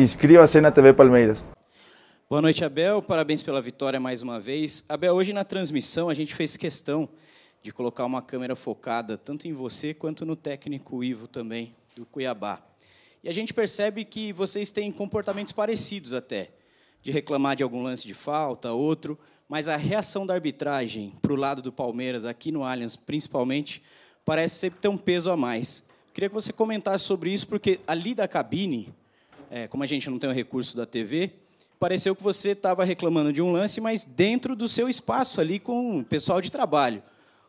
Inscreva-se na TV Palmeiras. Boa noite, Abel. Parabéns pela vitória mais uma vez. Abel, hoje na transmissão a gente fez questão de colocar uma câmera focada tanto em você quanto no técnico Ivo também, do Cuiabá. E a gente percebe que vocês têm comportamentos parecidos até, de reclamar de algum lance de falta, outro, mas a reação da arbitragem para o lado do Palmeiras, aqui no Allianz principalmente, parece sempre ter um peso a mais. Queria que você comentasse sobre isso, porque ali da cabine, é, como a gente não tem o recurso da TV, pareceu que você estava reclamando de um lance, mas dentro do seu espaço ali com o pessoal de trabalho.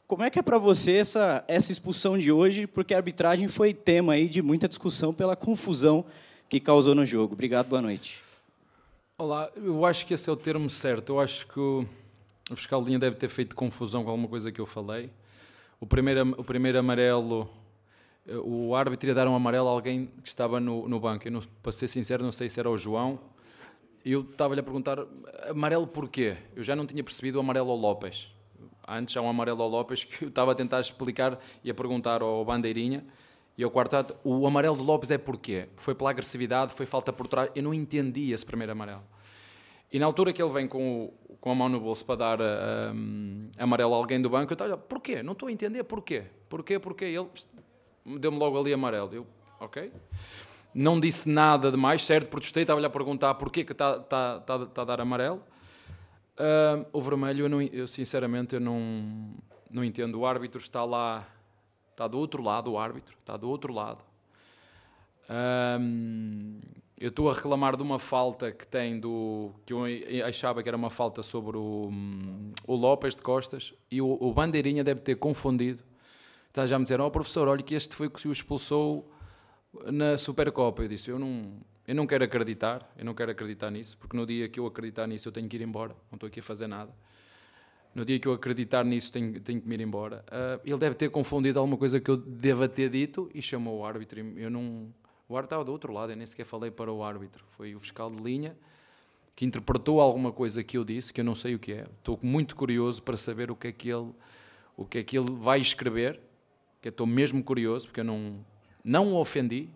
Como é que é para você essa, essa expulsão de hoje? Porque a arbitragem foi tema aí de muita discussão pela confusão que causou no jogo. Obrigado, boa noite. Olá, eu acho que esse é o termo certo. Eu acho que o, fiscal de linha deve ter feito confusão com alguma coisa que eu falei. O primeiro, o primeiro amarelo, o árbitro ia dar um amarelo a alguém que estava no, no banco. Eu, não, para ser sincero, não sei se era o João. Eu estava-lhe a perguntar, amarelo porquê? Eu já não tinha percebido o amarelo ao Lopes antes há um amarelo ao Lopes que eu estava a tentar explicar e a perguntar ao Bandeirinha e ao quarto o amarelo do Lopes é porquê? Foi pela agressividade, foi falta por trás, eu não entendi esse primeiro amarelo. E na altura que ele vem com, o, com a mão no bolso para dar um, amarelo a alguém do banco, eu estava, porquê? Não estou a entender porquê. Porquê? Porquê? Ele deu-me logo ali amarelo. Eu, ok. Não disse nada de mais, certo? Protestei, estava-lhe a perguntar porquê que está tá, tá, tá a dar amarelo. Uh, o vermelho, eu, não, eu, sinceramente eu não, não entendo. O árbitro está lá, está do outro lado, o árbitro está do outro lado. Um, eu estou a reclamar de uma falta que tem do que eu achava que era uma falta sobre o, o Lopes de Costas e o, o Bandeirinha deve ter confundido. Está já me dizer, oh professor, olha que este foi que o expulsou na Supercopa. Eu disse, eu não, eu não quero acreditar, eu não quero acreditar nisso, porque no dia que eu acreditar nisso eu tenho que ir embora, não estou aqui a fazer nada. No dia que eu acreditar nisso tenho, tenho que me ir embora. Uh, ele deve ter confundido alguma coisa que eu deva ter dito e chamou o árbitro. Eu não, o árbitro estava do outro lado, eu nem sequer falei para o árbitro. Foi o fiscal de linha que interpretou alguma coisa que eu disse, que eu não sei o que é. Estou muito curioso para saber o que é que ele, o que é que ele vai escrever, que estou mesmo curioso, porque eu não, não o ofendi.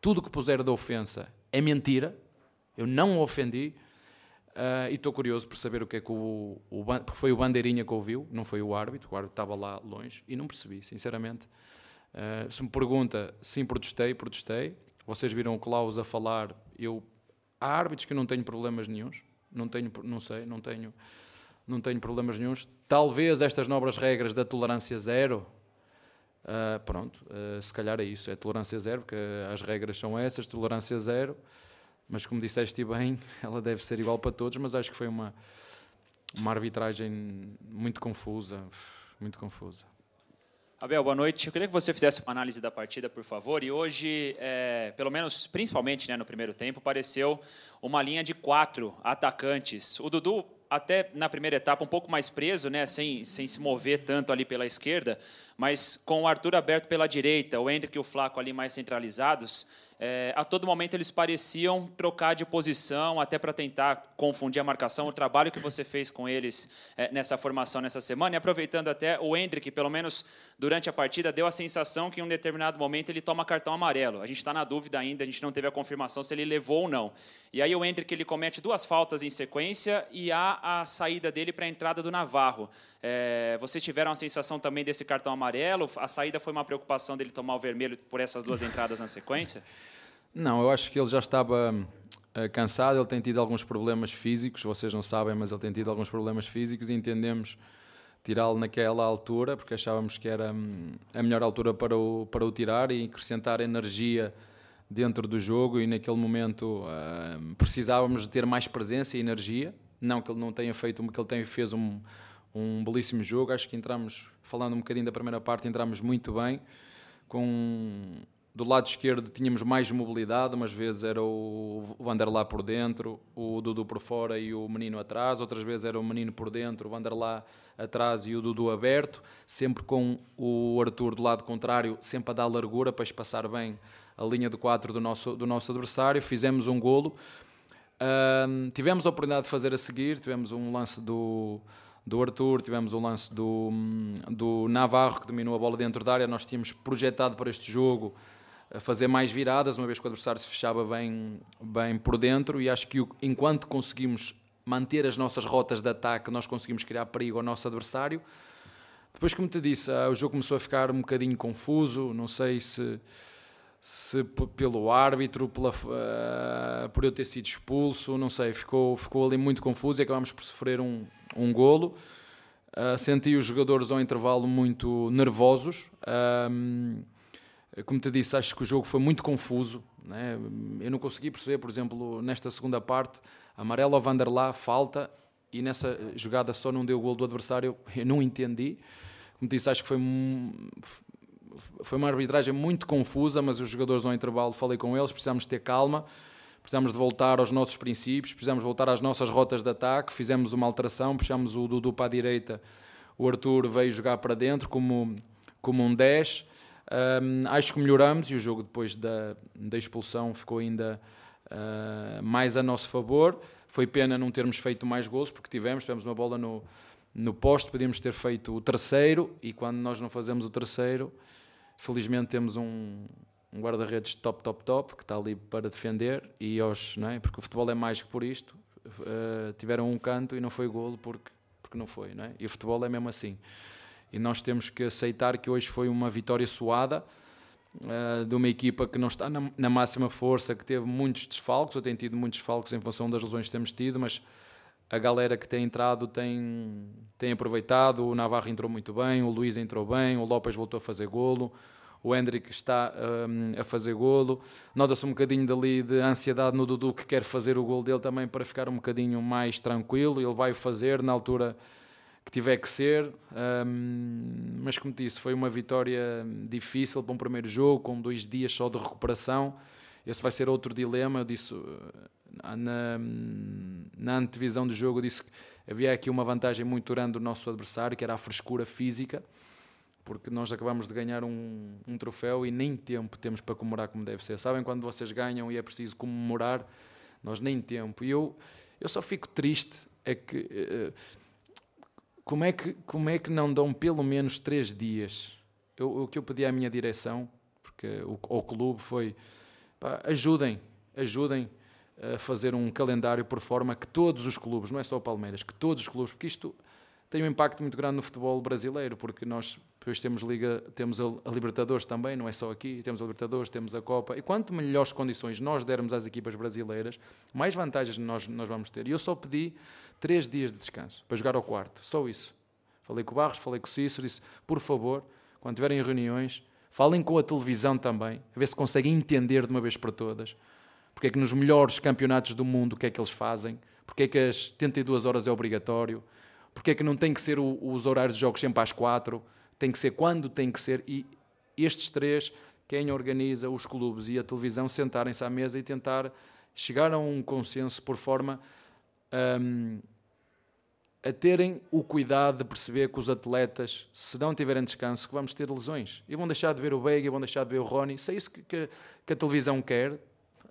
Tudo que puser da ofensa é mentira, eu não o ofendi uh, e estou curioso por saber o que é que o, o, porque foi o bandeirinha que ouviu, não foi o árbitro, o árbitro estava lá longe e não percebi, sinceramente. Uh, se me pergunta, sim, protestei, protestei. Vocês viram o Klaus a falar, eu há árbitros que eu não tenho problemas nenhums, não tenho, não sei, não tenho, não tenho problemas nenhums. Talvez estas nobres regras da tolerância zero, Uh, pronto, uh, se calhar é isso, é tolerância zero, porque as regras são essas, tolerância zero, mas como disseste bem, ela deve ser igual para todos, mas acho que foi uma, uma arbitragem muito confusa, muito confusa. Abel, boa noite. Eu queria que você fizesse uma análise da partida, por favor. E hoje, é, pelo menos, principalmente né, no primeiro tempo, pareceu uma linha de quatro atacantes. O Dudu até na primeira etapa um pouco mais preso, né, sem, sem se mover tanto ali pela esquerda, mas com o Arthur aberto pela direita, o Hendrick e o Flaco ali mais centralizados, é, a todo momento eles pareciam trocar de posição, até para tentar confundir a marcação. O trabalho que você fez com eles é, nessa formação nessa semana, e aproveitando até o Hendrick, pelo menos durante a partida, deu a sensação que em um determinado momento ele toma cartão amarelo. A gente está na dúvida ainda, a gente não teve a confirmação se ele levou ou não. E aí o Hendrick ele comete duas faltas em sequência e há a saída dele para a entrada do Navarro. É, vocês tiveram a sensação também desse cartão amarelo? A saída foi uma preocupação dele tomar o vermelho por essas duas entradas na sequência? Não, eu acho que ele já estava uh, cansado, ele tem tido alguns problemas físicos, vocês não sabem, mas ele tem tido alguns problemas físicos e entendemos tirá-lo naquela altura, porque achávamos que era hum, a melhor altura para o, para o tirar e acrescentar energia dentro do jogo e naquele momento uh, precisávamos de ter mais presença e energia, não que ele não tenha feito, que ele tenha, fez um, um belíssimo jogo, acho que entramos, falando um bocadinho da primeira parte, entramos muito bem, com do lado esquerdo tínhamos mais mobilidade, umas vezes era o Vanderlá por dentro, o Dudu por fora e o menino atrás, outras vezes era o menino por dentro, o Vanderlá atrás e o Dudu aberto, sempre com o Arthur do lado contrário, sempre a dar largura para espaçar bem a linha de 4 do nosso, do nosso adversário. Fizemos um golo. tivemos a oportunidade de fazer a seguir, tivemos um lance do do Arthur, tivemos o lance do, do Navarro que dominou a bola dentro da área. Nós tínhamos projetado para este jogo a fazer mais viradas, uma vez que o adversário se fechava bem, bem por dentro, e acho que enquanto conseguimos manter as nossas rotas de ataque, nós conseguimos criar perigo ao nosso adversário. Depois, como te disse, ah, o jogo começou a ficar um bocadinho confuso, não sei se, se pelo árbitro, pela, uh, por eu ter sido expulso, não sei, ficou, ficou ali muito confuso e acabámos por sofrer um, um golo. Uh, senti os jogadores ao intervalo muito nervosos. Como te disse, acho que o jogo foi muito confuso. Né? Eu não consegui perceber, por exemplo, nesta segunda parte, amarelo ao Vanderlá, falta, e nessa jogada só não deu o gol do adversário, eu não entendi. Como te disse, acho que foi, foi uma arbitragem muito confusa, mas os jogadores ao intervalo, falei com eles, precisamos ter calma, precisamos de voltar aos nossos princípios, precisamos voltar às nossas rotas de ataque, fizemos uma alteração, puxamos o Dudu para a direita, o Arthur veio jogar para dentro como, como um 10, um, acho que melhoramos e o jogo depois da, da expulsão ficou ainda uh, mais a nosso favor. Foi pena não termos feito mais gols, porque tivemos, tivemos uma bola no, no poste, podíamos ter feito o terceiro e quando nós não fazemos o terceiro, felizmente temos um, um guarda-redes top, top, top, que está ali para defender e aos, não é? porque o futebol é mais que por isto. Uh, tiveram um canto e não foi golo porque, porque não foi, não é? e o futebol é mesmo assim. E nós temos que aceitar que hoje foi uma vitória suada uh, de uma equipa que não está na, na, máxima força, que teve muitos desfalques, ou tem tido muitos desfalques em função das lesões que temos tido, mas a galera que tem entrado tem, tem aproveitado. O Navarro entrou muito bem, o Luís entrou bem, o Lopes voltou a fazer golo. O Hendrick está um, a fazer golo. Nota-se um bocadinho dali de ansiedade no Dudu que quer fazer o golo dele também para ficar um bocadinho mais tranquilo. Ele vai fazer na altura que tiver que ser, um, mas como disse, foi uma vitória difícil para um primeiro jogo, com dois dias só de recuperação. Esse vai ser outro dilema. Eu disse ah, na, na antevisão do jogo, eu disse que havia aqui uma vantagem muito grande do nosso adversário, que era a frescura física, porque nós acabamos de ganhar um, um troféu e nem tempo temos para comemorar como deve ser. Sabem quando vocês ganham e é preciso comemorar? Nós nem tempo. E eu, eu só fico triste é que. Uh, como é que, como é que não dão pelo menos três dias? Eu, o que eu pedi à minha direção, porque o, ao clube, foi pá, ajudem, ajudem a fazer um calendário por forma que todos os clubes, não é só o Palmeiras, que todos os clubes, porque isto tem um impacto muito grande no futebol brasileiro, porque nós depois temos Liga, temos a Libertadores também, não é só aqui, temos a Libertadores, temos a Copa, e quanto melhores condições nós dermos às equipas brasileiras, mais vantagens nós, nós vamos ter. E eu só pedi três dias de descanso para jogar ao quarto, só isso. Falei com o Barros, falei com o Cícero, disse, por favor, quando tiverem reuniões, falem com a televisão também, a ver se conseguem entender de uma vez por todas, porque é que nos melhores campeonatos do mundo o que é que eles fazem, porque é que as 72 horas é obrigatório, porque é que não tem que ser o, os horários de jogos sempre às quatro, tem que ser quando tem que ser. E estes três, quem organiza os clubes e a televisão, sentarem-se à mesa e tentar chegar a um consenso por forma um, a terem o cuidado de perceber que os atletas, se não tiverem descanso, que vamos ter lesões. E vão deixar de ver o Veiga, vão deixar de ver o Rony. Se é isso que, que, que, a televisão quer,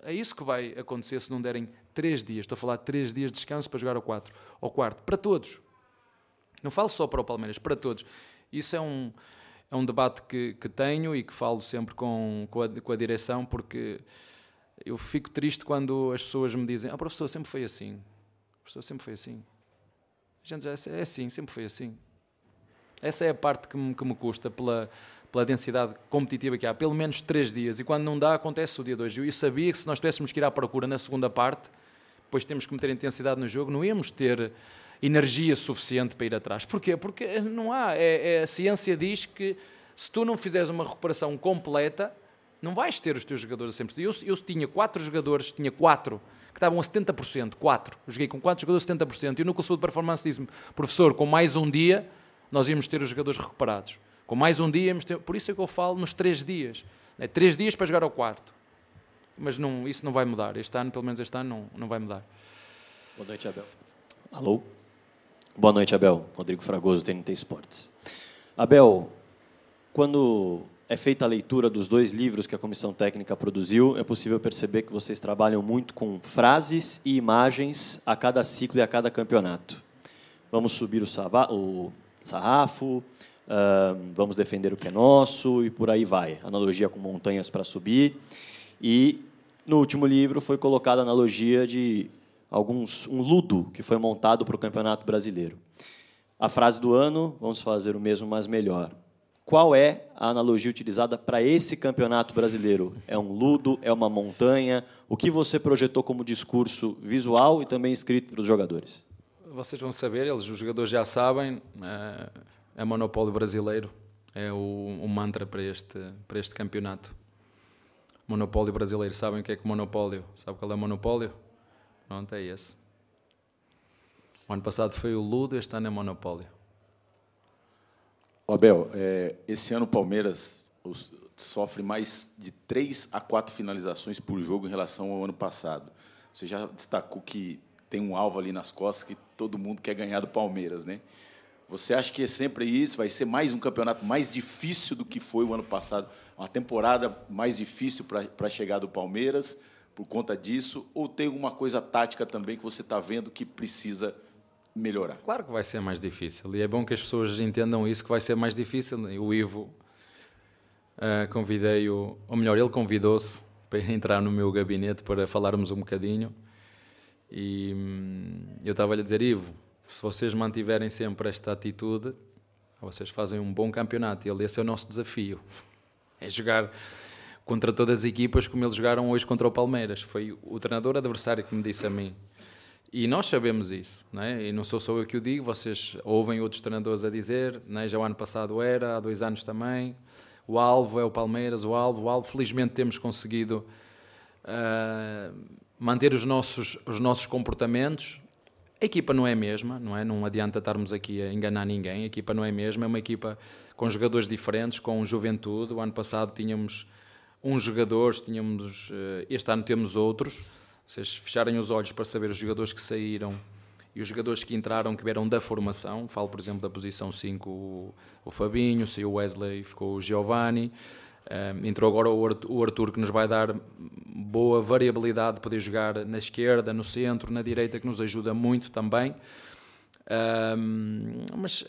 é isso que vai acontecer se não derem três dias. Estou a falar de três dias de descanso para jogar ao, quatro, ao quarto. Para todos. Não falo só para o Palmeiras, para todos. Isso é um, é um debate que, que tenho e que falo sempre com, com, a, com a direção, porque eu fico triste quando as pessoas me dizem: Ah, professor, sempre foi assim. Professor sempre foi assim. Gente, já é assim, sempre foi assim. Essa é a parte que me, que me custa pela, pela densidade competitiva que há. Pelo menos três dias. E quando não dá, acontece o dia de hoje. Eu sabia que se nós tivéssemos que ir à procura na segunda parte, depois temos que meter intensidade no jogo, não íamos ter energia suficiente para ir atrás. Porquê? Porque não há. É, é, a ciência diz que se tu não fizeres uma recuperação completa, não vais ter os teus jogadores a 100%. Eu, eu tinha quatro jogadores, tinha quatro que estavam a 70%, quatro. Joguei com quatro jogadores a 70%. E o Núcleo de Performance disse-me, professor, com mais um dia nós íamos ter os jogadores recuperados. Com mais um dia íamos ter... Por isso é que eu falo nos três dias. É três dias para jogar ao quarto. Mas não, isso não vai mudar. Este ano, pelo menos este ano, não, não vai mudar. Boa noite, Abel. Alô? Boa noite, Abel. Rodrigo Fragoso, TNT Esportes. Abel, quando é feita a leitura dos dois livros que a comissão técnica produziu, é possível perceber que vocês trabalham muito com frases e imagens a cada ciclo e a cada campeonato. Vamos subir o, o sarrafo, vamos defender o que é nosso e por aí vai. Analogia com montanhas para subir. E no último livro foi colocada a analogia de alguns um ludo que foi montado para o Campeonato Brasileiro. A frase do ano, vamos fazer o mesmo, mas melhor. Qual é a analogia utilizada para esse campeonato brasileiro? É um ludo? É uma montanha? O que você projetou como discurso visual e também escrito para os jogadores? Vocês vão saber, eles, os jogadores já sabem, é, é monopólio brasileiro, é o, o, mantra para este, para este campeonato. Monopólio brasileiro, sabem o que é que monopólio? Sabe qual é monopólio? Pronto, é esse. O ano passado foi o Ludo, este ano é Monopólio. Abel, é, esse ano o Palmeiras sofre mais de três a quatro finalizações por jogo em relação ao ano passado. Você já destacou que tem um alvo ali nas costas que todo mundo quer ganhar do Palmeiras, né? Você acha que é sempre isso? Vai ser mais um campeonato mais difícil do que foi o ano passado? Uma temporada mais difícil para a chegada do Palmeiras por conta disso? Ou tem alguma coisa tática também que você está vendo que precisa melhorar. Claro que vai ser mais difícil e é bom que as pessoas entendam isso que vai ser mais difícil. O Ivo uh, convidei-o, ou melhor, ele convidou-se para entrar no meu gabinete para falarmos um bocadinho e hum, eu estava-lhe a dizer, Ivo, se vocês mantiverem sempre esta atitude, vocês fazem um bom campeonato e esse é o nosso desafio. É jogar contra todas as equipas como eles jogaram hoje contra o Palmeiras. Foi o treinador adversário que me disse a mim e nós sabemos isso, não é? e não sou só eu que o digo, vocês ouvem outros treinadores a dizer, não é? já o ano passado era, há dois anos também. O alvo é o Palmeiras, o alvo, o alvo. Felizmente temos conseguido uh, manter os nossos, os nossos comportamentos. A equipa não é a mesma, não é? Não adianta estarmos aqui a enganar ninguém. A equipa não é a mesma, é uma equipa com jogadores diferentes, com juventude. O ano passado tínhamos uns jogadores, tínhamos, uh, este ano temos outros. Vocês fecharem os olhos para saber os jogadores que saíram e os jogadores que entraram que vieram da formação, falo por exemplo da posição 5 o, o Fabinho, saiu o Wesley, ficou o Giovanni, um, entrou agora o Arthur que nos vai dar boa variabilidade de poder jogar na esquerda, no centro, na direita, que nos ajuda muito também. Um, mas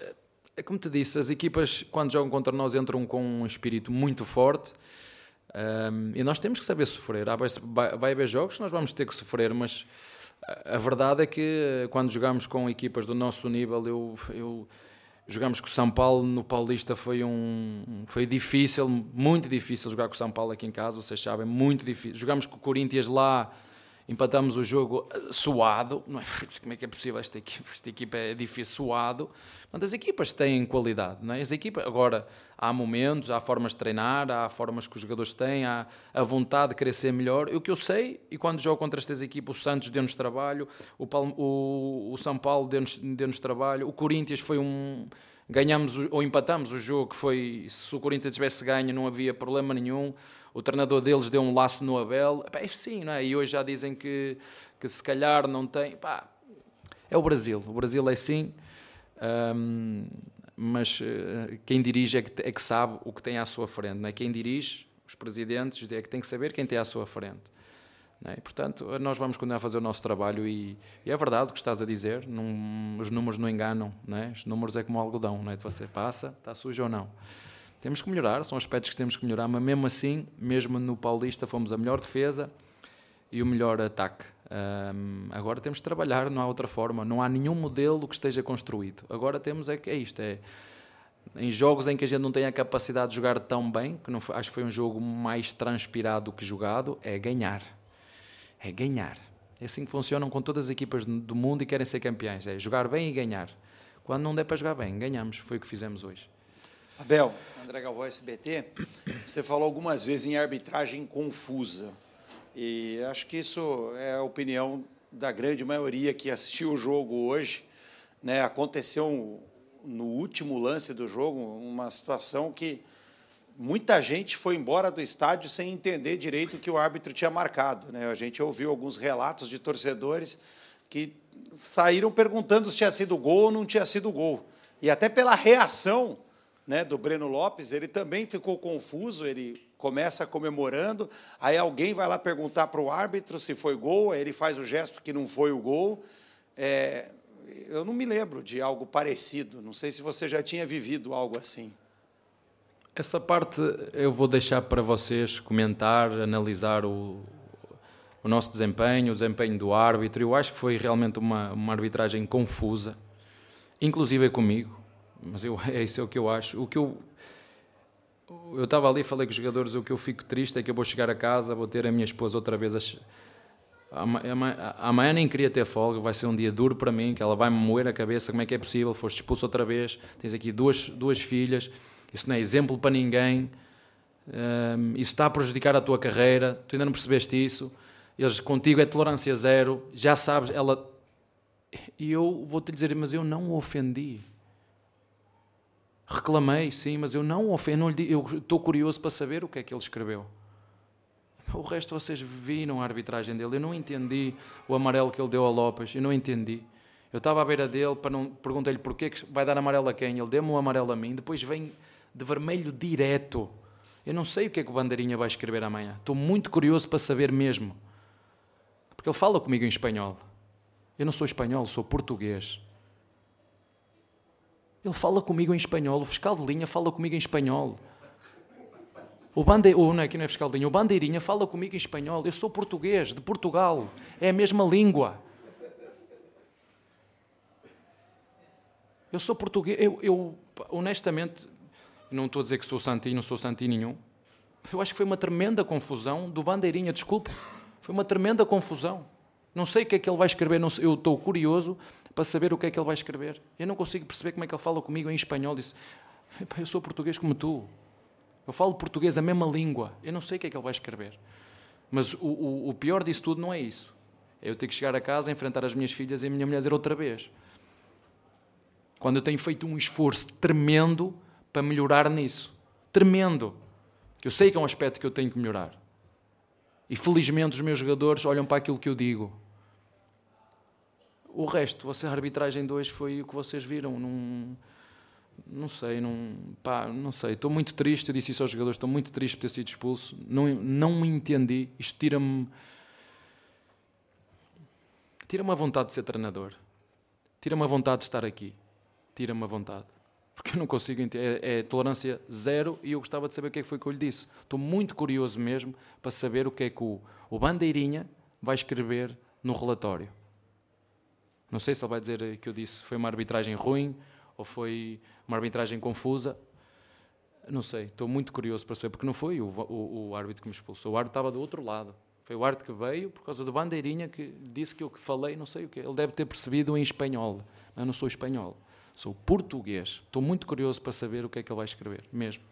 é como te disse, as equipas quando jogam contra nós entram com um espírito muito forte um, e nós temos que saber sofrer. Vai, vai haver jogos que nós vamos ter que sofrer, mas a verdade é que quando jogamos com equipas do nosso nível, eu, eu jogamos com o São Paulo no Paulista foi um foi difícil, muito difícil jogar com o São Paulo aqui em casa, vocês sabem, muito difícil. Jogamos com o Corinthians lá empatamos o jogo eh, suado. Não é? Como é que é possível esta equipa? Esta equipa é difícil, suado. Mas as equipas têm qualidade. Não é? As equipas, agora, há momentos, há formas de treinar, há formas que os jogadores têm, há a vontade de querer ser melhor. O que eu sei, e quando jogo contra estas equipas, o Santos deu-nos trabalho, o, o, o São Paulo deu-nos deu trabalho, o Corinthians foi um ganhamos ou empatamos o jogo que foi se o Corinthians tivesse ganho não havia problema nenhum o treinador deles deu um laço no Abel. é sim, não é? E hoje já dizem que, que se calhar não tem. Pá, é o Brasil. O Brasil é sim. Mas uh, quem dirige é que, é que, sabe o que tem à sua frente. Não é? Quem dirige, os presidentes, é que tem que saber quem tem à sua frente. É? Portanto, nós vamos continuar a fazer o nosso trabalho e, e é verdade o que estás a dizer, os números não enganam, não é? os números é como algodão, não é? você passa, está sujo ou não. Temos que melhorar, são aspectos que temos que melhorar, mas mesmo assim, mesmo no Paulista, fomos a melhor defesa e o melhor ataque. Um, agora temos que trabalhar, não há outra forma, não há nenhum modelo que esteja construído. Agora temos é que é isto, é em jogos em que a gente não tem a capacidade de jogar tão bem, que não foi, acho que foi um jogo mais transpirado que jogado, é ganhar. É ganhar. É assim que funcionam com todas as equipas do mundo e querem ser campeões, é jogar bem e ganhar. Quando não der para jogar bem, ganhamos, foi o que fizemos hoje. Abel, André Galvão, SBT, você falou algumas vezes em arbitragem confusa. E acho que isso é a opinião da grande maioria que assistiu o jogo hoje. Né? Aconteceu no último lance do jogo uma situação que muita gente foi embora do estádio sem entender direito o que o árbitro tinha marcado. Né? A gente ouviu alguns relatos de torcedores que saíram perguntando se tinha sido gol ou não tinha sido gol. E até pela reação né, do Breno Lopes, ele também ficou confuso, ele começa comemorando, aí alguém vai lá perguntar para o árbitro se foi gol, aí ele faz o gesto que não foi o gol. É, eu não me lembro de algo parecido. Não sei se você já tinha vivido algo assim. Essa parte eu vou deixar para vocês comentar, analisar o, o nosso desempenho, o desempenho do árbitro. Eu acho que foi realmente uma, uma arbitragem confusa, inclusive comigo, mas eu, é isso é o que eu acho. O que eu eu estava ali, falei com os jogadores, o que eu fico triste é que eu vou chegar a casa, vou ter a minha esposa outra vez a, Amanhã nem queria ter folga, vai ser um dia duro para mim, que ela vai-me moer a cabeça, como é que é possível, foste expulso outra vez, tens aqui duas, duas filhas, isso não é exemplo para ninguém, um, isso está a prejudicar a tua carreira, tu ainda não percebeste isso, eles contigo é tolerância zero, já sabes, ela... E eu vou-te dizer, mas eu não o ofendi. Reclamei, sim, mas eu não o ofendi, eu estou curioso para saber o que é que ele escreveu. O resto vocês viram a arbitragem dele. Eu não entendi o amarelo que ele deu a Lopes. Eu não entendi. Eu estava à beira dele, para não perguntei-lhe porquê que vai dar amarelo a quem. Ele deu-me um amarelo a mim, depois vem de vermelho direto. Eu não sei o que é que o Bandeirinha vai escrever amanhã. Estou muito curioso para saber mesmo. Porque ele fala comigo em espanhol. Eu não sou espanhol, sou português. Ele fala comigo em espanhol. O fiscal de linha fala comigo em espanhol. O bande... o, não é, aqui não é fiscal de linha. O bandeirinha fala comigo em espanhol. Eu sou português, de Portugal. É a mesma língua. Eu sou português. Eu, eu honestamente, não estou a dizer que sou santinho, não sou santinho nenhum. Eu acho que foi uma tremenda confusão do bandeirinha. Desculpe. Foi uma tremenda confusão. Não sei o que é que ele vai escrever. Sei, eu estou curioso para saber o que é que ele vai escrever. Eu não consigo perceber como é que ele fala comigo em espanhol. Disse: Eu sou português como tu. Eu falo português, a mesma língua. Eu não sei o que é que ele vai escrever. Mas o, o, o pior disso tudo não é isso. É eu ter que chegar a casa, enfrentar as minhas filhas e a minha mulher dizer outra vez. Quando eu tenho feito um esforço tremendo para melhorar nisso. Tremendo. Eu sei que é um aspecto que eu tenho que melhorar. E felizmente os meus jogadores olham para aquilo que eu digo. O resto, a arbitragem 2 foi o que vocês viram. Num, não sei, não, pá, não sei. Estou muito triste. Eu disse isso aos jogadores. Estou muito triste por ter sido expulso. Não, não me entendi. Isto tira-me. Tira-me a vontade de ser treinador. Tira-me a vontade de estar aqui. Tira-me a vontade. Porque eu não consigo entender. É, é, tolerância zero e eu gostava de saber o que é que foi que eu lhe disse. Estou muito curioso mesmo para saber o que é que o, o Bandeirinha vai escrever no relatório. Não sei se ele vai dizer que eu disse foi uma arbitragem ruim ou foi uma arbitragem confusa. Não sei, estou muito curioso para saber, porque não foi o, o, o árbitro que me expulsou, o árbitro estava do outro lado. Foi o árbitro que veio por causa do bandeirinha que disse que eu que falei, não sei o que. Ele deve ter percebido em espanhol. Eu não sou espanhol, sou português. Estou muito curioso para saber o que é que ele vai escrever, mesmo.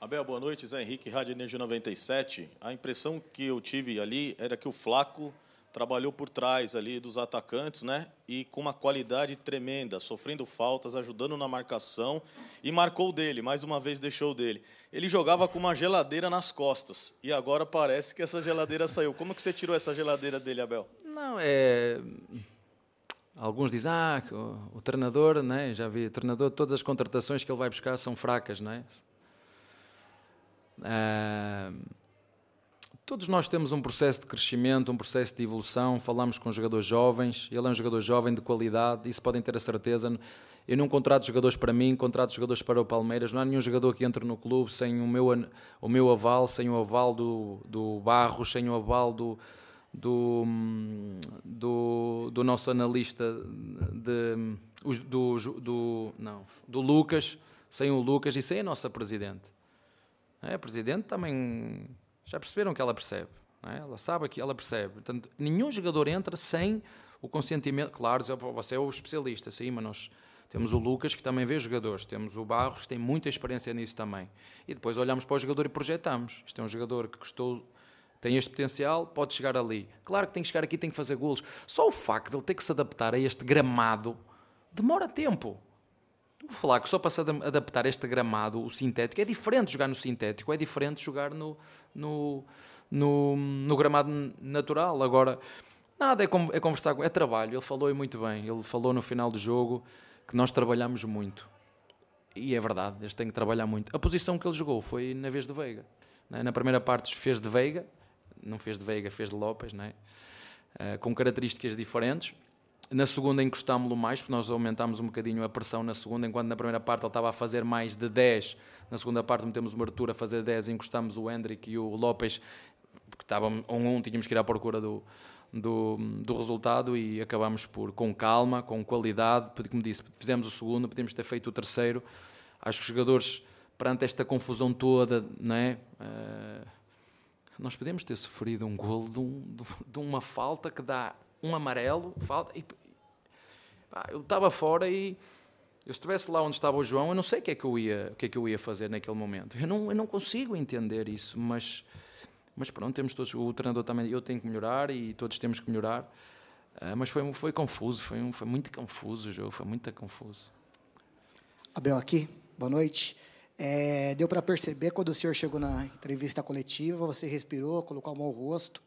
Abel, boa noite. Zé Henrique, Rádio Energia 97. A impressão que eu tive ali era que o Flaco trabalhou por trás ali dos atacantes, né? E com uma qualidade tremenda, sofrendo faltas, ajudando na marcação e marcou dele, mais uma vez deixou dele. Ele jogava com uma geladeira nas costas e agora parece que essa geladeira saiu. Como que você tirou essa geladeira dele, Abel? Não, é Alguns dizem, ah, o, o treinador, né? já vi, treinador, todas as contratações que ele vai buscar são fracas, não é? Todos nós temos um processo de crescimento, um processo de evolução. Falamos com jogadores jovens, ele é um jogador jovem de qualidade, isso podem ter a certeza. Eu não contrato jogadores para mim, contrato jogadores para o Palmeiras. Não há nenhum jogador que entre no clube sem o meu, o meu aval, sem o aval do, do Barros, sem o aval do, do, do, do nosso analista de, do, do, não, do Lucas, sem o Lucas e sem a nossa presidente. É, a presidente também já perceberam que ela percebe. É? Ela sabe que ela percebe. Portanto, nenhum jogador entra sem o consentimento. Claro, você é o especialista, sim, mas nós temos o Lucas que também vê jogadores, temos o Barros que tem muita experiência nisso também. E depois olhamos para o jogador e projetamos. Isto é um jogador que custou, tem este potencial, pode chegar ali. Claro que tem que chegar aqui, tem que fazer golos. Só o facto de ele ter que se adaptar a este gramado demora tempo. Falar que só para se adaptar a este gramado, o sintético, é diferente jogar no sintético, é diferente jogar no, no, no, no gramado natural. Agora, nada, é, é conversar com. É trabalho. Ele falou muito bem. Ele falou no final do jogo que nós trabalhamos muito. E é verdade, eles têm que trabalhar muito. A posição que ele jogou foi na vez de Veiga. Né? Na primeira parte fez de Veiga, não fez de Veiga, fez de Lopes, né? Uh, com características diferentes na segunda encostámos-lo mais, porque nós aumentámos um bocadinho a pressão na segunda, enquanto na primeira parte ele estava a fazer mais de 10. Na segunda parte metemos o Arthur a fazer 10, encostámos o Hendrick e o Lopes, porque estávamos um, um, tínhamos que ir à procura do, do, do resultado e acabámos por, com calma, com qualidade, como disse, fizemos o segundo, podíamos ter feito o terceiro. Acho que os jogadores, perante esta confusão toda, não é? Uh, nós podemos ter sofrido um golo de, um, de, uma falta que dá um amarelo, falta, e, pá, eu estava fora e eu estivesse lá onde estava o João, eu não sei o que é que eu ia, o que é que eu ia fazer naquele momento. Eu não, eu não consigo entender isso, mas mas pronto, temos todos o treinador também, eu tenho que melhorar e todos temos que melhorar. Uh, mas foi foi confuso, foi um, foi muito confuso o jogo, foi muito confuso. Abel aqui, boa noite. É, deu para perceber quando o senhor chegou na entrevista coletiva, você respirou, colocou a mão no rosto,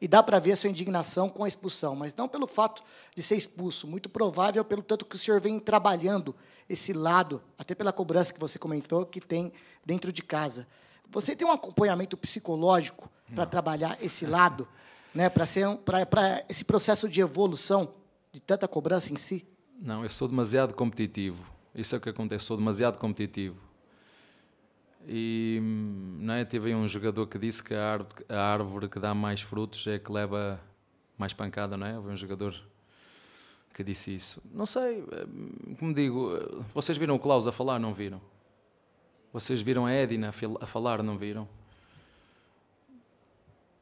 e dá para ver a sua indignação com a expulsão, mas não pelo fato de ser expulso, muito provável pelo tanto que o senhor vem trabalhando esse lado, até pela cobrança que você comentou que tem dentro de casa. Você tem um acompanhamento psicológico para trabalhar esse lado, né, para ser para esse processo de evolução de tanta cobrança em si? Não, eu sou demasiado competitivo. Isso é o que acontece, sou demasiado competitivo. E não é? teve aí um jogador que disse que a árvore, a árvore que dá mais frutos é que leva mais pancada, não é? Houve um jogador que disse isso. Não sei, eh, como digo, eh, vocês viram o Klaus a falar, não viram? Vocês viram a Edina a falar, não viram?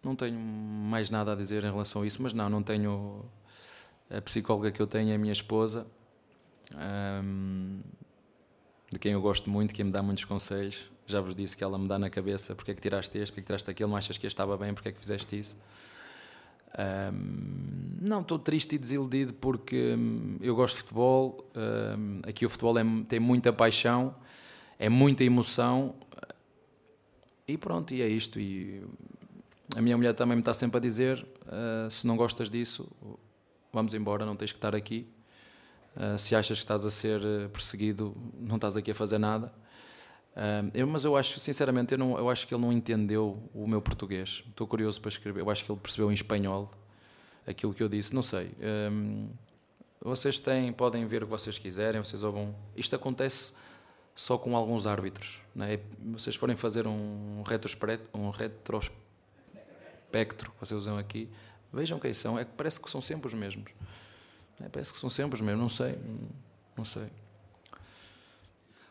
Não tenho mais nada a dizer em relação a isso, mas não, não tenho. A psicóloga que eu tenho é a minha esposa, de quem eu gosto muito, que me dá muitos conselhos. Já vos disse que ela me dá na cabeça porque é que tiraste este, porque é que tiraste aquilo, não achas que este estava bem, porque é que fizeste isso. Um, não, estou triste e desiludido porque um, eu gosto de futebol. Um, aqui o futebol é, tem muita paixão, é muita emoção. E pronto, e é isto. E a minha mulher também me está sempre a dizer: uh, se não gostas disso, vamos embora, não tens que estar aqui. Uh, se achas que estás a ser perseguido, não estás aqui a fazer nada. Eu, mas eu acho, sinceramente, eu, não, eu acho que ele não entendeu o meu português. Estou curioso para escrever. Eu acho que ele percebeu em espanhol aquilo que eu disse. Não sei. Vocês têm, podem ver o que vocês quiserem, vocês ouvem. Isto acontece só com alguns árbitros. Não é? Vocês forem fazer um retrospecto, um retrospecto que vocês usam aqui, vejam quem são. É que parece que são sempre os mesmos. É, parece que são sempre os mesmos. Não sei. Não sei.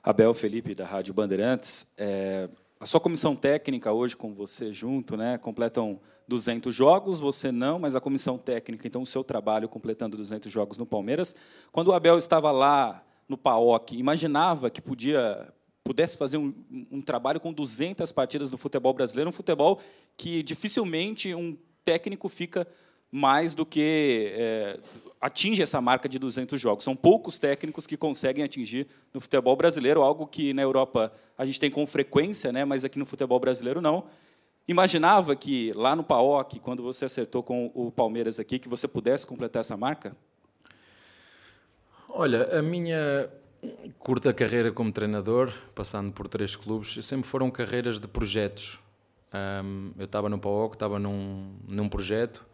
Abel Felipe, da Rádio Bandeirantes. É, a sua comissão técnica hoje com você junto, né, completam 200 jogos, você não, mas a comissão técnica, então o seu trabalho completando 200 jogos no Palmeiras. Quando o Abel estava lá no PAOC, imaginava que podia pudesse fazer um, um trabalho com 200 partidas no futebol brasileiro, um futebol que dificilmente um técnico fica mais do que é, atinge essa marca de 200 jogos. São poucos técnicos que conseguem atingir no futebol brasileiro, algo que na Europa a gente tem com frequência, né, mas aqui no futebol brasileiro não. Imaginava que lá no PAOC, quando você acertou com o Palmeiras aqui, que você pudesse completar essa marca? Olha, a minha curta carreira como treinador, passando por três clubes, sempre foram carreiras de projetos. Eu estava no PAOC, estava num, num projeto,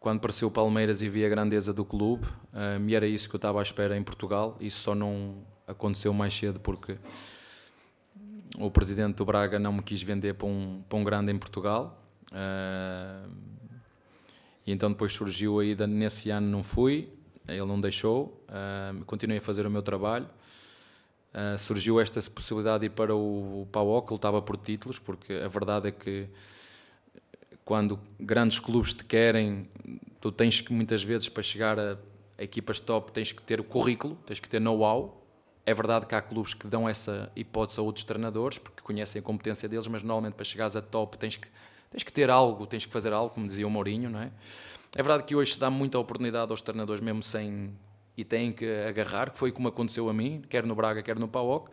quando apareceu o Palmeiras e vi a grandeza do clube, um, e era isso que eu estava à espera em Portugal. Isso só não aconteceu mais cedo porque o presidente do Braga não me quis vender para um, para um grande em Portugal. Uh, e então depois surgiu aí, nesse ano não fui, ele não deixou, uh, continuei a fazer o meu trabalho. Uh, surgiu esta possibilidade de ir para o, o PAOC, que lutava por títulos, porque a verdade é que quando grandes clubes te querem, tu tens que muitas vezes para chegar a, equipas top tens que ter o currículo, tens que ter know-how. É verdade que há clubes que dão essa hipótese a outros treinadores porque conhecem a competência deles, mas normalmente para chegares a top tens que, tens que ter algo, tens que fazer algo, como dizia o Mourinho, não é? É verdade que hoje se dá muita oportunidade aos treinadores, mesmo sem. e têm que agarrar, que foi como aconteceu a mim, quer no Braga, quer no PAOC.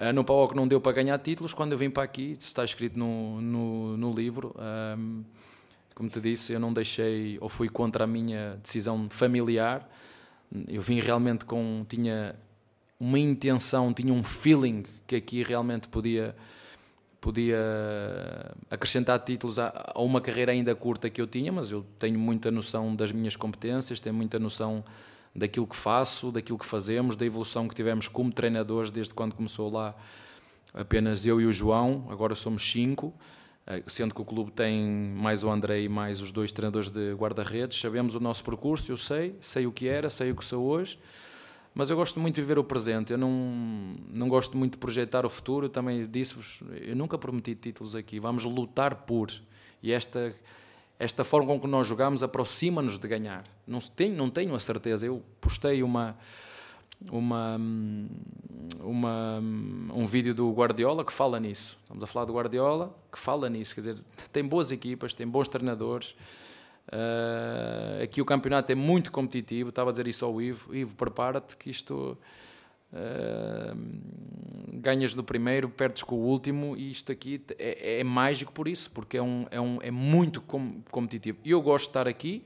Uh, no PAOC não deu para ganhar títulos, quando eu vim para aqui, está escrito no, no, no livro, um, como te disse, eu não deixei, ou fui contra a minha decisão familiar, eu vim realmente com, tinha uma intenção, tinha um feeling que aqui realmente podia, podia acrescentar títulos a, a, uma carreira ainda curta que eu tinha, mas eu tenho muita noção das minhas competências, tenho muita noção daquilo que faço, daquilo que fazemos, da evolução que tivemos como treinadores desde quando começou lá apenas eu e o João, agora somos cinco, eh, sendo que o clube tem mais o André e mais os dois treinadores de guarda-redes, sabemos o nosso percurso, eu sei, sei o que era, sei o que sou hoje, mas eu gosto muito de viver o presente, eu não, não gosto muito de projetar o futuro, eu também disse-vos, eu nunca prometi títulos aqui, vamos lutar por, e esta, esta forma com que nós jogamos aproxima-nos de ganhar, não tenho, não tenho a certeza, eu postei uma uma, uma, um vídeo do Guardiola que fala nisso. Estamos a falar do Guardiola que fala nisso. Quer dizer, tem boas equipas, tem bons treinadores. Uh, aqui o campeonato é muito competitivo. Estava a dizer isso ao Ivo. Ivo, prepara-te que isto. Ganhas do primeiro, perdes com o último e isto aqui é, é mágico por isso, porque é, um, é, um, é muito com, competitivo. Eu gosto de estar aqui,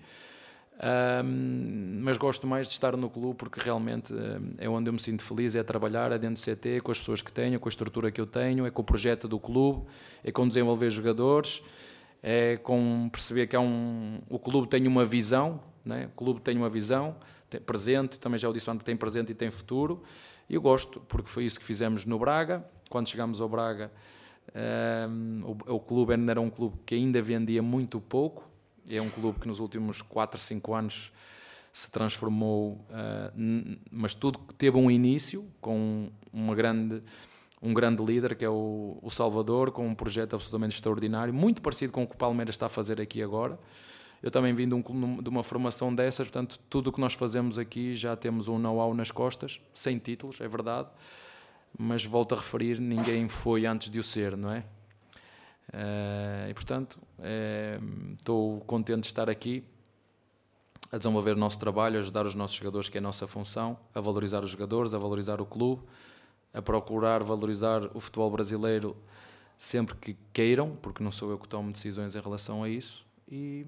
mas gosto mais de estar no clube porque realmente é onde eu me sinto feliz, é trabalhar, é dentro do CT, com as pessoas que tenho, com a estrutura que eu tenho, é com o projeto do clube, é com desenvolver jogadores, é com perceber que há um, o clube tem uma visão, né? o clube tem uma visão, tem presente, também já o disse antes, tem presente e tem futuro, eu gosto, porque foi isso que fizemos no Braga, quando chegámos ao Braga, um, o, o clube era um clube que ainda vendia muito pouco, é um clube que nos últimos 4, 5 anos se transformou, uh, mas tudo teve um início com uma grande, um grande líder que é o, o, Salvador, com um projeto absolutamente extraordinário, muito parecido com o que o Palmeiras está a fazer aqui agora. Eu também vim de, um, de uma formação dessas, portanto, tudo o que nós fazemos aqui já temos um know-how nas costas, sem títulos, é verdade, mas volto a referir, ninguém foi antes de o ser, não é? Uh, e portanto, estou uh, contente de estar aqui a desenvolver o nosso trabalho, a ajudar os nossos jogadores, que é a nossa função, a valorizar os jogadores, a valorizar o clube, a procurar valorizar o futebol brasileiro sempre que queiram, porque não sou eu que tomo decisões em relação a isso, e,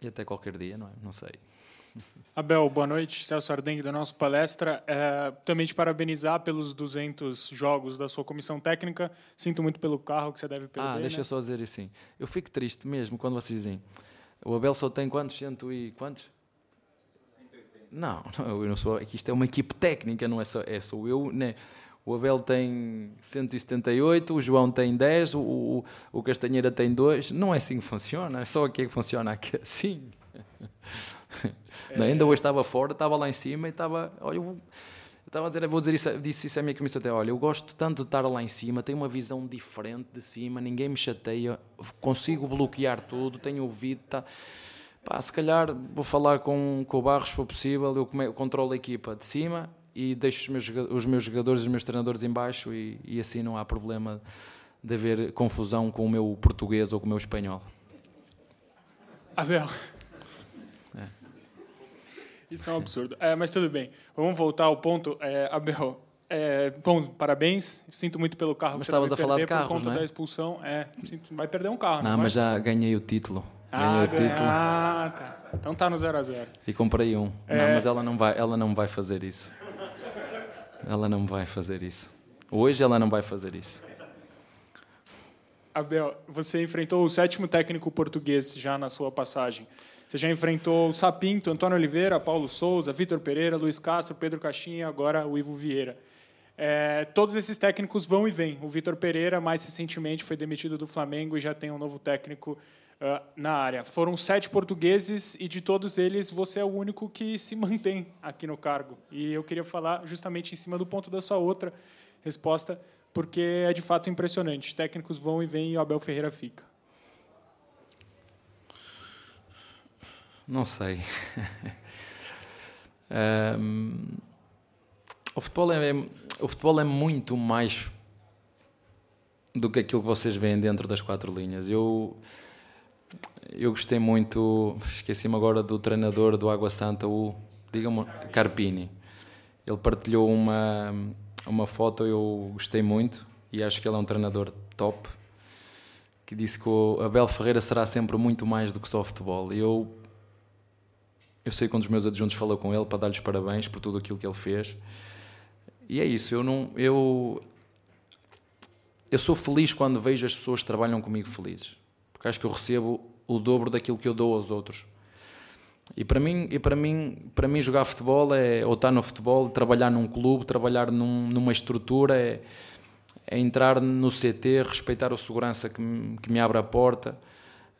e até qualquer dia, não é? Não sei. Abel, boa noite. Celso Ardengue, da nossa palestra. É, também te parabenizar pelos 200 jogos da sua comissão técnica. Sinto muito pelo carro que você deve perder. Ah, deixa né? eu só dizer assim. Eu fico triste mesmo quando vocês dizem. O Abel só tem quantos? Cento e quantos? Não, não, eu não sou. Isto é uma equipe técnica, não é só, é só eu. Né? O Abel tem 178, o João tem 10, o, o, o Castanheira tem 2. Não é assim que funciona, é só aqui que funciona aqui assim. É. Ainda hoje estava fora, estava lá em cima e estava. Olha, eu, estava a dizer, eu vou dizer isso, disse isso à minha comissão até. Olha, eu gosto tanto de estar lá em cima, tenho uma visão diferente de cima, ninguém me chateia, consigo bloquear tudo, tenho ouvido. Tá, pá, se calhar vou falar com, com o Barros, se for possível, eu, eu controlo a equipa de cima e deixo os meus, os meus jogadores, os meus treinadores em baixo e, e assim não há problema de haver confusão com o meu português ou com o meu espanhol. Abel, isso é um absurdo. É, mas tudo bem. Vamos voltar ao ponto. É, Abel, é, bom, parabéns. Sinto muito pelo carro mas que você vai a falar perder de carros, por conta é? da expulsão. É, vai perder um carro. Não, não mas já ganhei o título. Ganhei ah, o título. Ah, tá. Então tá no 0 a 0 E comprei um. É. Não, mas ela não vai, ela não vai fazer isso. Ela não vai fazer isso. Hoje ela não vai fazer isso. Abel, você enfrentou o sétimo técnico português já na sua passagem. Você já enfrentou o Sapinto, Antônio Oliveira, Paulo Souza, Vitor Pereira, Luiz Castro, Pedro Caixinha, agora o Ivo Vieira. É, todos esses técnicos vão e vêm. O Vitor Pereira, mais recentemente, foi demitido do Flamengo e já tem um novo técnico na área. Foram sete portugueses e de todos eles você é o único que se mantém aqui no cargo. E eu queria falar justamente em cima do ponto da sua outra resposta, porque é de fato impressionante. Técnicos vão e vêm e o Abel Ferreira fica. Não sei. um, o, futebol é, o futebol é muito mais do que aquilo que vocês veem dentro das quatro linhas. Eu, eu gostei muito, esqueci-me agora do treinador do Água Santa, o digam Carpini. Ele partilhou uma, uma foto, eu gostei muito e acho que ele é um treinador top. Que disse que o Abel Ferreira será sempre muito mais do que só futebol. Eu eu sei que um dos meus adjuntos falou com ele para dar-lhes parabéns por tudo aquilo que ele fez. E é isso, eu não. Eu, eu sou feliz quando vejo as pessoas que trabalham comigo felizes, porque acho que eu recebo o dobro daquilo que eu dou aos outros. E para mim, e para mim, para mim jogar futebol é ou estar no futebol, trabalhar num clube, trabalhar num, numa estrutura, é, é, entrar no CT, respeitar o segurança que me, que me abre a porta,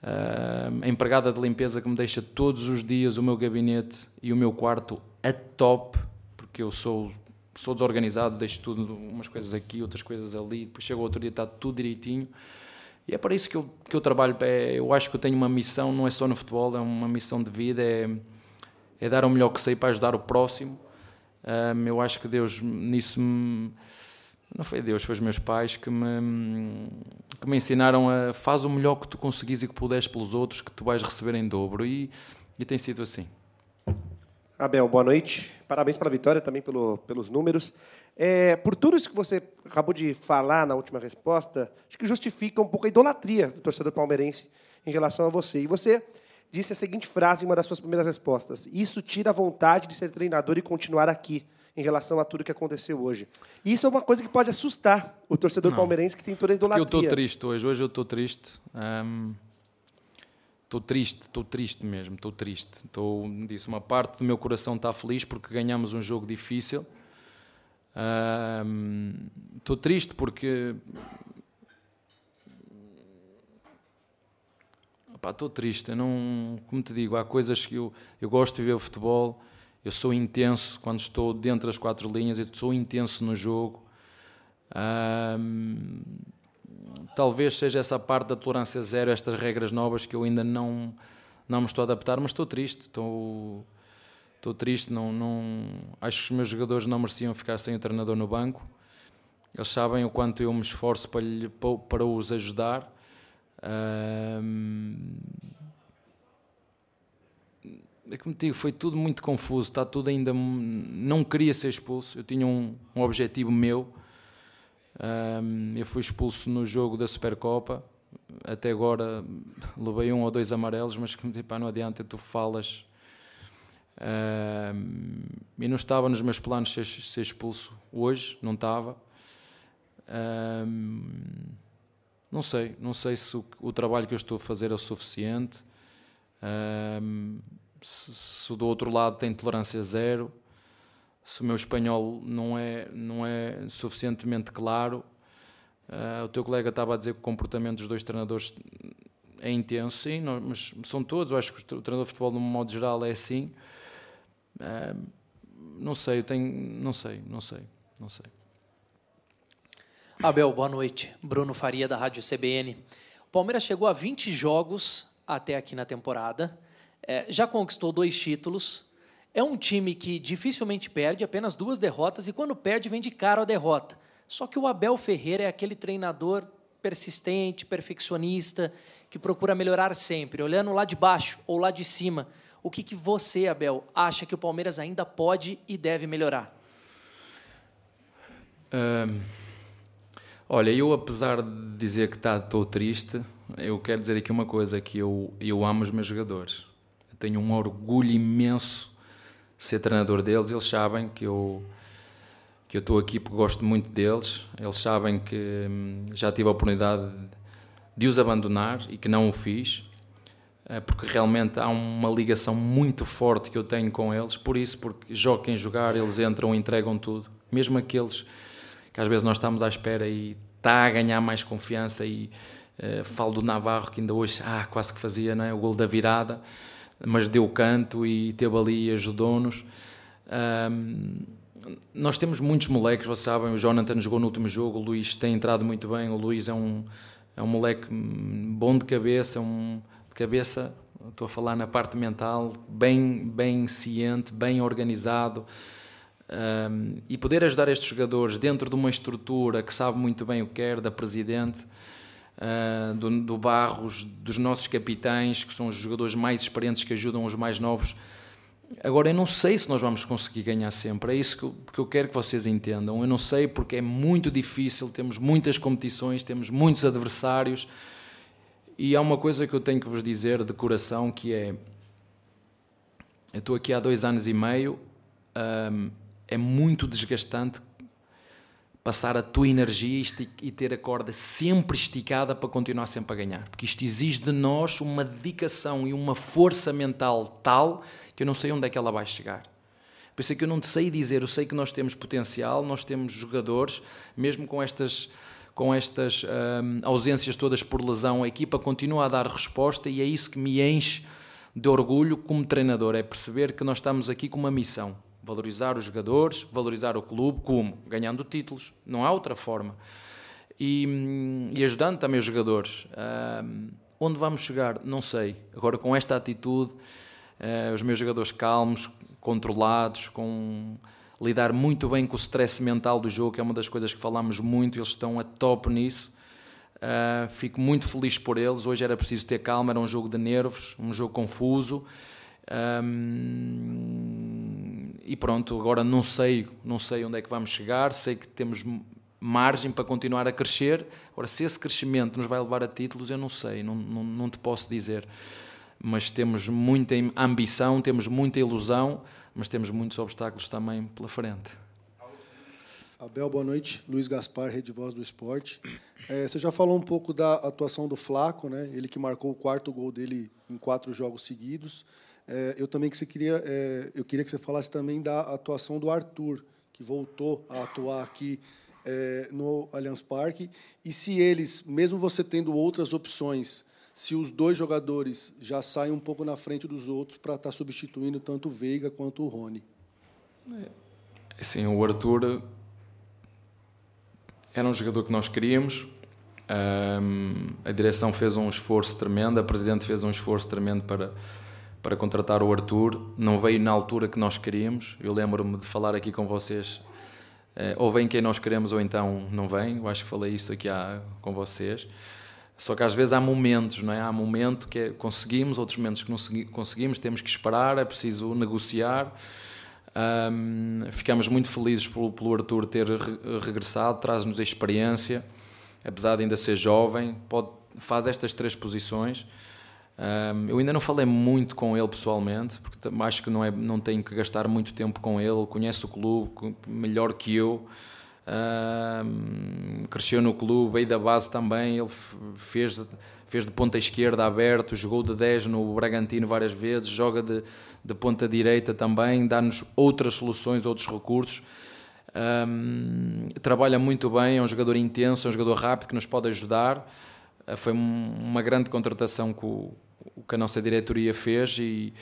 uh, a empregada de limpeza que me deixa todos os dias o meu gabinete e o meu quarto a top, porque eu sou sou desorganizado, deixo tudo, umas coisas aqui, outras coisas ali, depois chego outro dia está tudo direitinho. E é para isso que eu, que eu trabalho. É, eu acho que eu tenho uma missão, não é só no futebol, é uma missão de vida, é, é dar o melhor que sei para ajudar o próximo. Um, eu acho que Deus nisso me, não foi Deus, foi os meus pais que me, que me ensinaram a faz o melhor que tu conseguis e que puderes pelos outros, que tu vais receber em dobro. E, e tem sido assim. Abel, boa noite. Parabéns pela vitória, também pelo, pelos números. É, por tudo isso que você acabou de falar na última resposta, acho que justifica um pouco a idolatria do torcedor palmeirense em relação a você. E você disse a seguinte frase em uma das suas primeiras respostas: Isso tira a vontade de ser treinador e continuar aqui, em relação a tudo que aconteceu hoje. E isso é uma coisa que pode assustar o torcedor Não. palmeirense que tem toda a idolatria. Eu estou triste hoje. Hoje eu estou triste. Um Estou triste, estou triste mesmo, estou triste. Estou, disse, uma parte do meu coração está feliz porque ganhamos um jogo difícil. Estou uh, triste porque. Estou triste. Eu não, como te digo, há coisas que eu, eu gosto de ver o futebol. Eu sou intenso quando estou dentro das quatro linhas. Eu sou intenso no jogo. Talvez seja essa parte da tolerância zero, estas regras novas que eu ainda não, não me estou a adaptar, mas estou triste, estou, estou triste, não, não, acho que os meus jogadores não mereciam ficar sem o treinador no banco, eles sabem o quanto eu me esforço para, lhe, para os ajudar. é como digo, foi tudo muito confuso, está tudo ainda. Não queria ser expulso, eu tinha um, um objetivo meu um, eu fui expulso no jogo da Supercopa. Até agora levei um ou dois amarelos, mas que tipo, não adianta, tu falas. Um, e não estava nos meus planos ser, ser expulso hoje, não estava. Um, não sei, não sei se o, o, trabalho que eu estou a fazer é o suficiente. Um, se, se do outro lado tem tolerância zero se o meu espanhol não é, não é suficientemente claro. Uh, o teu colega estava a dizer que o comportamento dos dois treinadores é intenso, sim, não, mas são todos. Eu acho que o treinador de futebol, de um modo geral, é assim. Uh, não sei, eu tenho. Não sei, não sei, não sei. Abel, boa noite. Bruno Faria, da Rádio CBN. O Palmeiras chegou a 20 jogos até aqui na temporada. É, já conquistou dois títulos, é um time que dificilmente perde, apenas duas derrotas, e quando perde, vem de cara a derrota. Só que o Abel Ferreira é aquele treinador persistente, perfeccionista, que procura melhorar sempre, olhando lá de baixo ou lá de cima. O que, que você, Abel, acha que o Palmeiras ainda pode e deve melhorar? olha, eu apesar de dizer que estou tá, triste, eu quero dizer aqui uma coisa, que eu, eu amo os meus jogadores. Eu tenho um orgulho imenso ser treinador deles. Eles sabem que eu que eu estou aqui porque gosto muito deles. Eles sabem que hum, já tive a oportunidade de os abandonar e que não o fiz, eh, porque realmente há uma ligação muito forte que eu tenho com eles. Por isso, porque jogo jogar, eles entram entregam tudo. Mesmo aqueles que às vezes nós estamos à espera e está a ganhar mais confiança e uh, falo do Navarro que ainda hoje ah, quase que fazia não é? o gol da virada mas deu canto e teve ali e ajudou-nos. Um, nós temos muitos moleques, vocês sabem, o Jonathan jogou no último jogo, o Luís tem entrado muito bem, o Luís é um, é um moleque bom de cabeça, um, de cabeça, estou a falar na parte mental, bem, bem ciente, bem organizado, um, e poder ajudar estes jogadores dentro de uma estrutura que sabe muito bem o que quer, da presidente, uh, do, do, Barros, dos nossos capitães, que são os jogadores mais experientes que ajudam os mais novos. Agora, eu não sei se nós vamos conseguir ganhar sempre, é isso que eu, que eu quero que vocês entendam. Eu não sei porque é muito difícil, temos muitas competições, temos muitos adversários, e há uma coisa que eu tenho que vos dizer de coração que é. Eu estou aqui há dois anos e meio, um, é muito desgastante passar a tua energia e ter a corda sempre esticada para continuar sempre a ganhar. Porque isto exige de nós uma dedicação e uma força mental tal que eu não sei onde é que ela vai chegar. Por isso é que eu não te sei dizer, eu sei que nós temos potencial, nós temos jogadores, mesmo com estas com estas hum, ausências todas por lesão, a equipa continua a dar resposta e é isso que me enche de orgulho como treinador, é perceber que nós estamos aqui com uma missão, valorizar os jogadores, valorizar o clube, como? Ganhando títulos, não há outra forma. E, hum, e ajudando também os jogadores. Hum, onde vamos chegar? Não sei. Agora, com esta atitude, uh, os meus jogadores calmos, controlados, com lidar muito bem com o stress mental do jogo, que é uma das coisas que falamos muito, eles estão a top nisso. Uh, fico muito feliz por eles. Hoje era preciso ter calma, era um jogo de nervos, um jogo confuso. Um, e pronto, agora não sei, não sei onde é que vamos chegar, sei que temos margem para continuar a crescer. Agora, se esse crescimento nos vai levar a títulos, eu não sei, não, não, não te posso dizer. Mas temos muita ambição, temos muita ilusão, mas temos muitos obstáculos também pela frente. Abel, boa noite. Luiz Gaspar, Rede Voz do Esporte. É, você já falou um pouco da atuação do Flaco, né? Ele que marcou o quarto gol dele em quatro jogos seguidos. É, eu também que você queria, é, eu queria que você falasse também da atuação do Arthur, que voltou a atuar aqui é, no Allianz Parque. E se eles, mesmo você tendo outras opções, se os dois jogadores já saem um pouco na frente dos outros para estar tá substituindo tanto o Veiga quanto o Rony. É, sim, o Arthur era um jogador que nós queríamos. A direção fez um esforço tremendo, a presidente fez um esforço tremendo para para contratar o Arthur. Não veio na altura que nós queríamos. Eu lembro-me de falar aqui com vocês. Eh, ou vem quem nós queremos ou então não vem. Eu acho que falei isso aqui há, com vocês. Só que às vezes há momentos, não é? Há momento que é, conseguimos, outros momentos que não conseguimos, temos que esperar, é preciso negociar. Um, ficamos muito felizes pelo, pelo Arthur ter regressado, traz-nos a experiência, apesar de ainda ser jovem, pode, faz estas três posições. Um, eu ainda não falei muito com ele pessoalmente, porque acho que não, é, não tenho que gastar muito tempo com ele, conhece o clube melhor que eu. Uh, cresceu no clube, veio da base também, ele fez, fez de ponta esquerda aberto, jogou de 10 no Bragantino várias vezes, joga de, de ponta direita também, dá-nos outras soluções, outros recursos. Um, trabalha muito bem, é um jogador intenso, é um jogador rápido que nos pode ajudar. Uh, foi uma grande contratação que o, que a nossa diretoria fez e,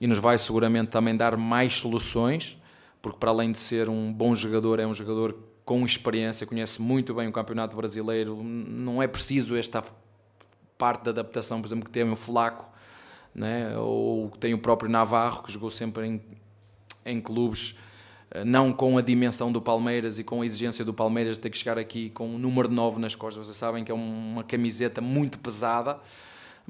e nos vai seguramente também dar mais soluções, porque para além de ser um bom jogador, é um jogador com experiência, conhece muito bem o Campeonato Brasileiro, não é preciso esta parte da adaptação, por exemplo, que tem o Flaco, né? ou tem o próprio Navarro, que jogou sempre em, em clubes, eh, não com a dimensão do Palmeiras e com a exigência do Palmeiras de ter que chegar aqui com o número 9 nas costas. Vocês sabem que é uma camiseta muito pesada,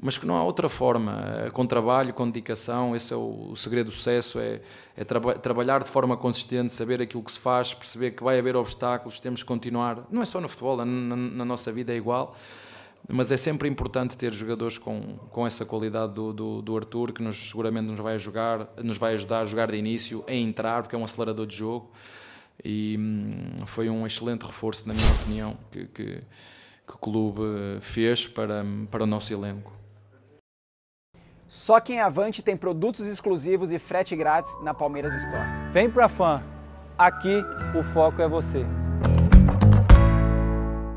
mas que não há outra forma. É com trabalho, com dedicação, esse é o, segredo do sucesso, é, é traba trabalhar de forma consistente, saber aquilo que se faz, perceber que vai haver obstáculos, temos que continuar. Não é só no futebol, na, na nossa vida é igual, mas é sempre importante ter jogadores com, com essa qualidade do, do, do, Arthur, que nos, seguramente nos vai, jogar, nos vai ajudar a jogar de início, a entrar, porque é um acelerador de jogo. E hum, foi um excelente reforço, na minha opinião, que, que, que o clube fez para, para o nosso elenco. Só quem é Avante tem produtos exclusivos e frete grátis na Palmeiras Store. Vem pra fã. Aqui o foco é você.